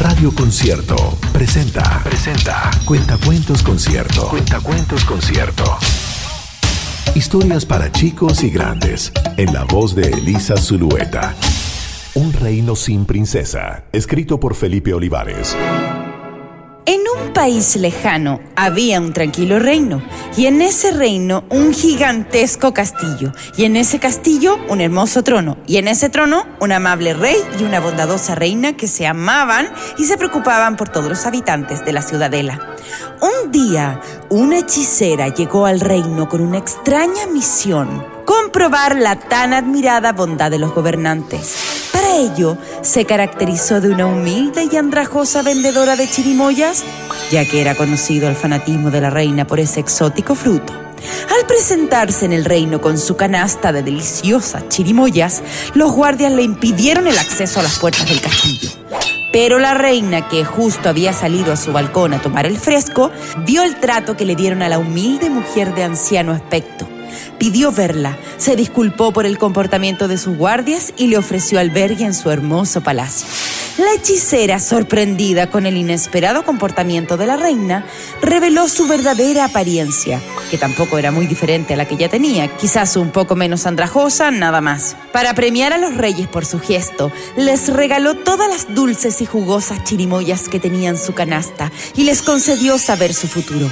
Radio Concierto presenta. Presenta. Cuentacuentos Concierto. Cuentacuentos Concierto. Historias para chicos y grandes. En la voz de Elisa Zulueta. Un reino sin princesa. Escrito por Felipe Olivares. En un país lejano había un tranquilo reino, y en ese reino un gigantesco castillo, y en ese castillo un hermoso trono, y en ese trono un amable rey y una bondadosa reina que se amaban y se preocupaban por todos los habitantes de la ciudadela. Un día, una hechicera llegó al reino con una extraña misión, comprobar la tan admirada bondad de los gobernantes. Se caracterizó de una humilde y andrajosa vendedora de chirimoyas, ya que era conocido el fanatismo de la reina por ese exótico fruto. Al presentarse en el reino con su canasta de deliciosas chirimoyas, los guardias le impidieron el acceso a las puertas del castillo. Pero la reina, que justo había salido a su balcón a tomar el fresco, vio el trato que le dieron a la humilde mujer de anciano aspecto pidió verla, se disculpó por el comportamiento de sus guardias y le ofreció albergue en su hermoso palacio. La hechicera, sorprendida con el inesperado comportamiento de la reina, reveló su verdadera apariencia, que tampoco era muy diferente a la que ya tenía, quizás un poco menos andrajosa, nada más. Para premiar a los reyes por su gesto, les regaló todas las dulces y jugosas chirimoyas que tenía en su canasta y les concedió saber su futuro.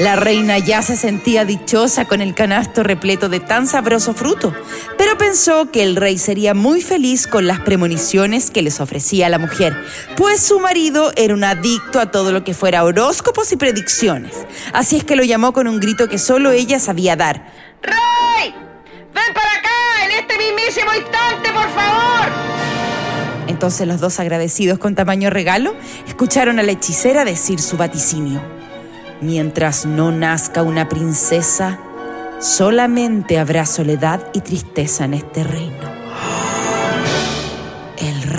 La reina ya se sentía dichosa con el canasto repleto de tan sabroso fruto, pero pensó que el rey sería muy feliz con las premoniciones que les ofrecía la mujer, pues su marido era un adicto a todo lo que fuera horóscopos y predicciones. Así es que lo llamó con un grito que solo ella sabía dar. ¡Rey! ¡Ven para acá en este mismísimo instante, por favor! Entonces los dos agradecidos con tamaño regalo escucharon a la hechicera decir su vaticinio. Mientras no nazca una princesa, solamente habrá soledad y tristeza en este reino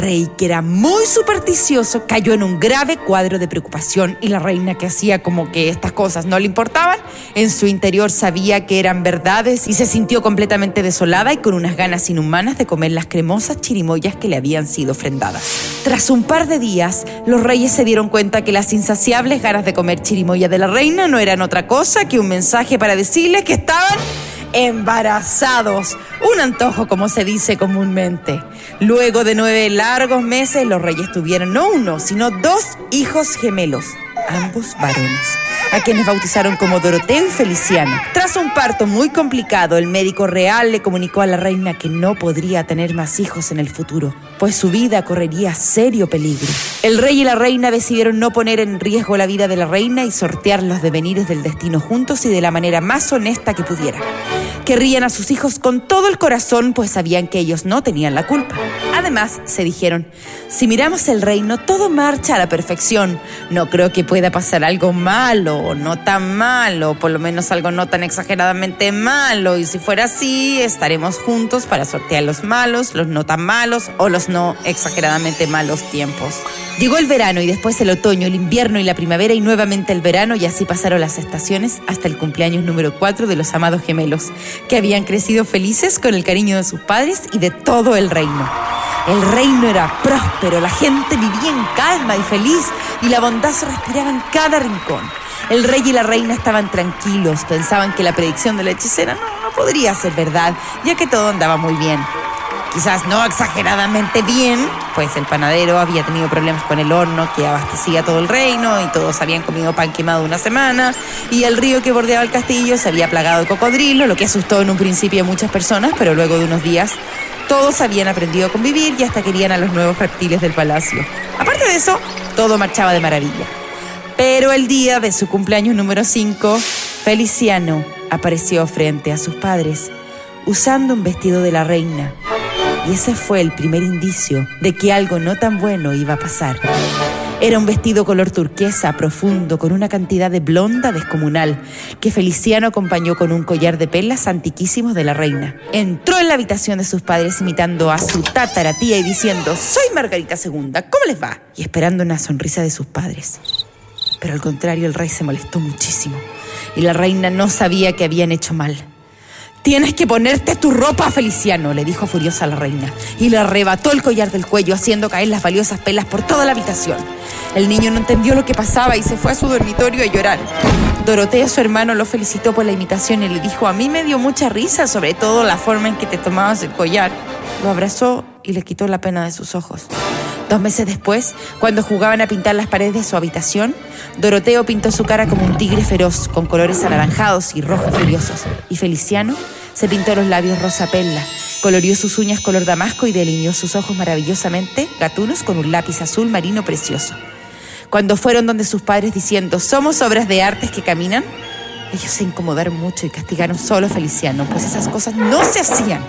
rey, que era muy supersticioso, cayó en un grave cuadro de preocupación y la reina que hacía como que estas cosas no le importaban, en su interior sabía que eran verdades y se sintió completamente desolada y con unas ganas inhumanas de comer las cremosas chirimoyas que le habían sido ofrendadas. Tras un par de días, los reyes se dieron cuenta que las insaciables ganas de comer chirimoya de la reina no eran otra cosa que un mensaje para decirles que estaban embarazados. Un antojo, como se dice comúnmente. Luego de nueve largos meses, los reyes tuvieron no uno, sino dos hijos gemelos, ambos varones a quienes bautizaron como Doroteo y Feliciano. Tras un parto muy complicado, el médico real le comunicó a la reina que no podría tener más hijos en el futuro, pues su vida correría serio peligro. El rey y la reina decidieron no poner en riesgo la vida de la reina y sortear los devenires del destino juntos y de la manera más honesta que pudieran. Querrían a sus hijos con todo el corazón, pues sabían que ellos no tenían la culpa. Además, se dijeron, si miramos el reino, todo marcha a la perfección. No creo que pueda pasar algo malo, no tan malo, por lo menos algo no tan exageradamente malo. Y si fuera así, estaremos juntos para sortear los malos, los no tan malos o los no exageradamente malos tiempos. Llegó el verano y después el otoño, el invierno y la primavera y nuevamente el verano y así pasaron las estaciones hasta el cumpleaños número 4 de los amados gemelos, que habían crecido felices con el cariño de sus padres y de todo el reino. El reino era próspero, la gente vivía en calma y feliz y la bondad se respiraba en cada rincón. El rey y la reina estaban tranquilos, pensaban que la predicción de la hechicera no, podría ser verdad, ya que todo andaba muy bien quizás no exageradamente bien, pues el panadero había tenido problemas con el horno que abastecía todo el reino y todos habían comido pan quemado una semana y el río que bordeaba el castillo se había plagado de cocodrilo, lo que asustó en un principio a muchas personas, pero luego de unos días todos habían aprendido a convivir y hasta querían a los nuevos reptiles del palacio. Aparte de eso, todo marchaba de maravilla. Pero el día de su cumpleaños número 5, Feliciano apareció frente a sus padres usando un vestido de la reina y ese fue el primer indicio de que algo no tan bueno iba a pasar. Era un vestido color turquesa profundo con una cantidad de blonda descomunal que Feliciano acompañó con un collar de perlas antiquísimos de la reina. Entró en la habitación de sus padres imitando a su tía y diciendo, soy Margarita II, ¿cómo les va? Y esperando una sonrisa de sus padres. Pero al contrario, el rey se molestó muchísimo y la reina no sabía que habían hecho mal. Tienes que ponerte tu ropa, Feliciano, le dijo furiosa la reina, y le arrebató el collar del cuello, haciendo caer las valiosas pelas por toda la habitación. El niño no entendió lo que pasaba y se fue a su dormitorio a llorar. Dorotea, su hermano, lo felicitó por la imitación y le dijo, a mí me dio mucha risa, sobre todo la forma en que te tomabas el collar. Lo abrazó y le quitó la pena de sus ojos. Dos meses después, cuando jugaban a pintar las paredes de su habitación, Doroteo pintó su cara como un tigre feroz, con colores anaranjados y rojos furiosos, y Feliciano se pintó los labios rosa perla, colorió sus uñas color damasco y delineó sus ojos maravillosamente gatunos con un lápiz azul marino precioso. Cuando fueron donde sus padres diciendo, somos obras de artes que caminan, ellos se incomodaron mucho y castigaron solo a Feliciano, pues esas cosas no se hacían.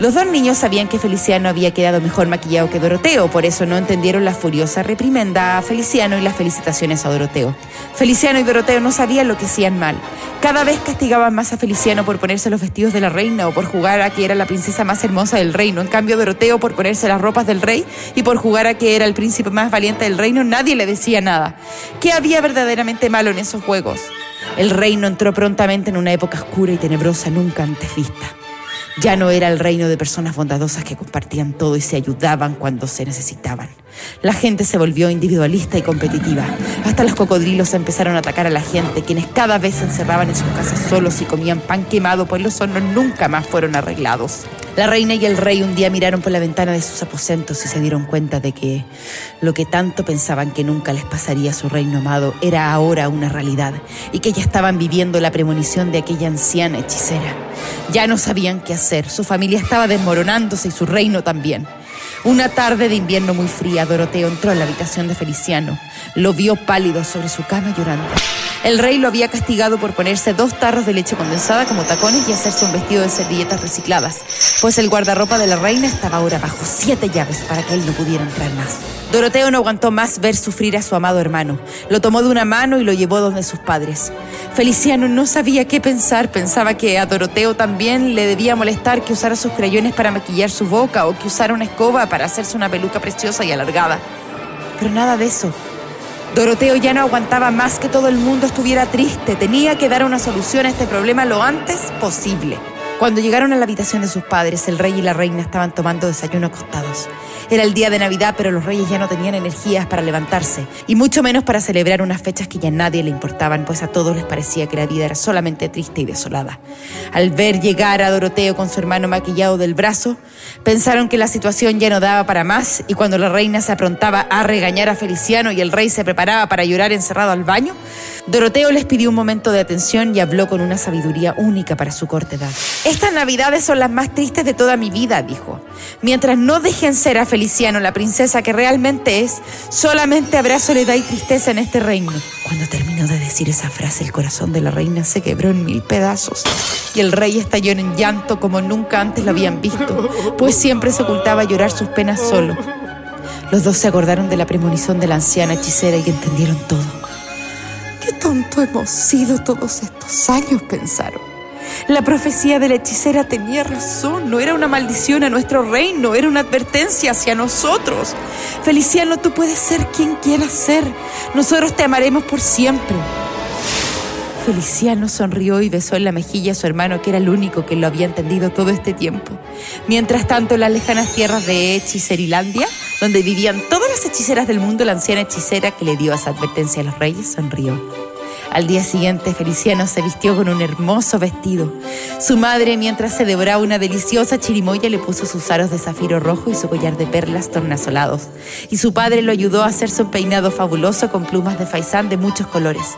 Los dos niños sabían que Feliciano había quedado mejor maquillado que Doroteo, por eso no entendieron la furiosa reprimenda a Feliciano y las felicitaciones a Doroteo. Feliciano y Doroteo no sabían lo que hacían mal. Cada vez castigaban más a Feliciano por ponerse los vestidos de la reina o por jugar a que era la princesa más hermosa del reino. En cambio, Doroteo por ponerse las ropas del rey y por jugar a que era el príncipe más valiente del reino, nadie le decía nada. ¿Qué había verdaderamente malo en esos juegos? El reino entró prontamente en una época oscura y tenebrosa nunca antes vista. Ya no era el reino de personas bondadosas que compartían todo y se ayudaban cuando se necesitaban. La gente se volvió individualista y competitiva. Hasta los cocodrilos empezaron a atacar a la gente, quienes cada vez se encerraban en sus casas solos y comían pan quemado, pues los hornos nunca más fueron arreglados. La reina y el rey un día miraron por la ventana de sus aposentos y se dieron cuenta de que lo que tanto pensaban que nunca les pasaría a su reino amado era ahora una realidad y que ya estaban viviendo la premonición de aquella anciana hechicera. Ya no sabían qué hacer, su familia estaba desmoronándose y su reino también. Una tarde de invierno muy fría, Doroteo entró en la habitación de Feliciano. Lo vio pálido sobre su cama llorando. El rey lo había castigado por ponerse dos tarros de leche condensada como tacones y hacerse un vestido de servilletas recicladas, pues el guardarropa de la reina estaba ahora bajo siete llaves para que él no pudiera entrar más. Doroteo no aguantó más ver sufrir a su amado hermano. Lo tomó de una mano y lo llevó donde sus padres. Feliciano no sabía qué pensar, pensaba que a Doroteo también le debía molestar que usara sus crayones para maquillar su boca o que usara una escoba para hacerse una peluca preciosa y alargada. Pero nada de eso. Doroteo ya no aguantaba más que todo el mundo estuviera triste. Tenía que dar una solución a este problema lo antes posible. Cuando llegaron a la habitación de sus padres, el rey y la reina estaban tomando desayuno acostados. Era el día de Navidad, pero los reyes ya no tenían energías para levantarse, y mucho menos para celebrar unas fechas que ya a nadie le importaban, pues a todos les parecía que la vida era solamente triste y desolada. Al ver llegar a Doroteo con su hermano maquillado del brazo, pensaron que la situación ya no daba para más, y cuando la reina se aprontaba a regañar a Feliciano y el rey se preparaba para llorar encerrado al baño, Doroteo les pidió un momento de atención y habló con una sabiduría única para su corta edad. Estas navidades son las más tristes de toda mi vida, dijo. Mientras no dejen ser a Feliciano la princesa que realmente es, solamente habrá soledad y tristeza en este reino. Cuando terminó de decir esa frase, el corazón de la reina se quebró en mil pedazos y el rey estalló en llanto como nunca antes lo habían visto, pues siempre se ocultaba llorar sus penas solo. Los dos se acordaron de la premonición de la anciana hechicera y entendieron todo. Qué tonto hemos sido todos estos años, pensaron. La profecía de la hechicera tenía razón, no era una maldición a nuestro reino, era una advertencia hacia nosotros. Feliciano, tú puedes ser quien quieras ser, nosotros te amaremos por siempre. Feliciano sonrió y besó en la mejilla a su hermano, que era el único que lo había entendido todo este tiempo. Mientras tanto, en las lejanas tierras de Hechicerilandia, donde vivían todas las hechiceras del mundo, la anciana hechicera que le dio esa advertencia a los reyes sonrió. Al día siguiente, Feliciano se vistió con un hermoso vestido. Su madre, mientras se devoraba una deliciosa chirimoya, le puso sus aros de zafiro rojo y su collar de perlas tornasolados. Y su padre lo ayudó a hacerse un peinado fabuloso con plumas de faisán de muchos colores.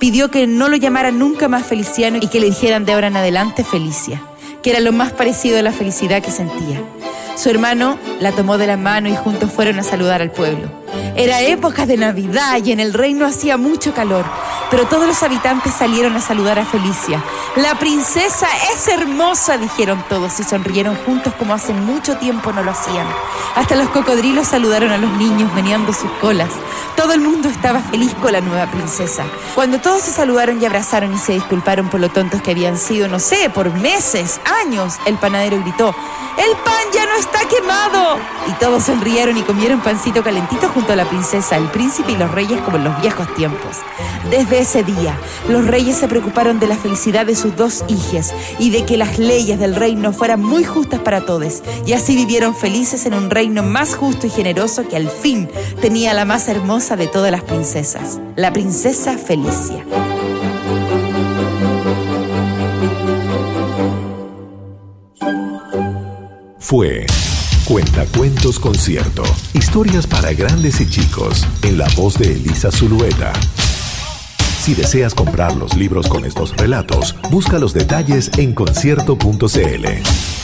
Pidió que no lo llamaran nunca más Feliciano y que le dijeran de ahora en adelante Felicia, que era lo más parecido a la felicidad que sentía. Su hermano la tomó de la mano y juntos fueron a saludar al pueblo. Era época de Navidad y en el reino hacía mucho calor, pero todos los habitantes salieron a saludar a Felicia. La princesa es hermosa, dijeron todos y sonrieron juntos como hace mucho tiempo no lo hacían. Hasta los cocodrilos saludaron a los niños meneando sus colas. Todo el mundo estaba feliz con la nueva princesa. Cuando todos se saludaron y abrazaron y se disculparon por lo tontos que habían sido, no sé, por meses, años, el panadero gritó, ¡El pan ya no está quemado! Y todos sonrieron y comieron pancito calentito junto a la princesa, el príncipe y los reyes como en los viejos tiempos. Desde Ese día, los reyes se preocuparon de la felicidad de sus dos hijas y de que las leyes del reino fueran muy justas para todos. Y así vivieron felices en un reino más justo y generoso que al fin tenía la más hermosa de todas las princesas, la princesa Felicia. Fue Cuentacuentos Concierto. Historias para grandes y chicos. En la voz de Elisa Zulueta. Si deseas comprar los libros con estos relatos, busca los detalles en concierto.cl.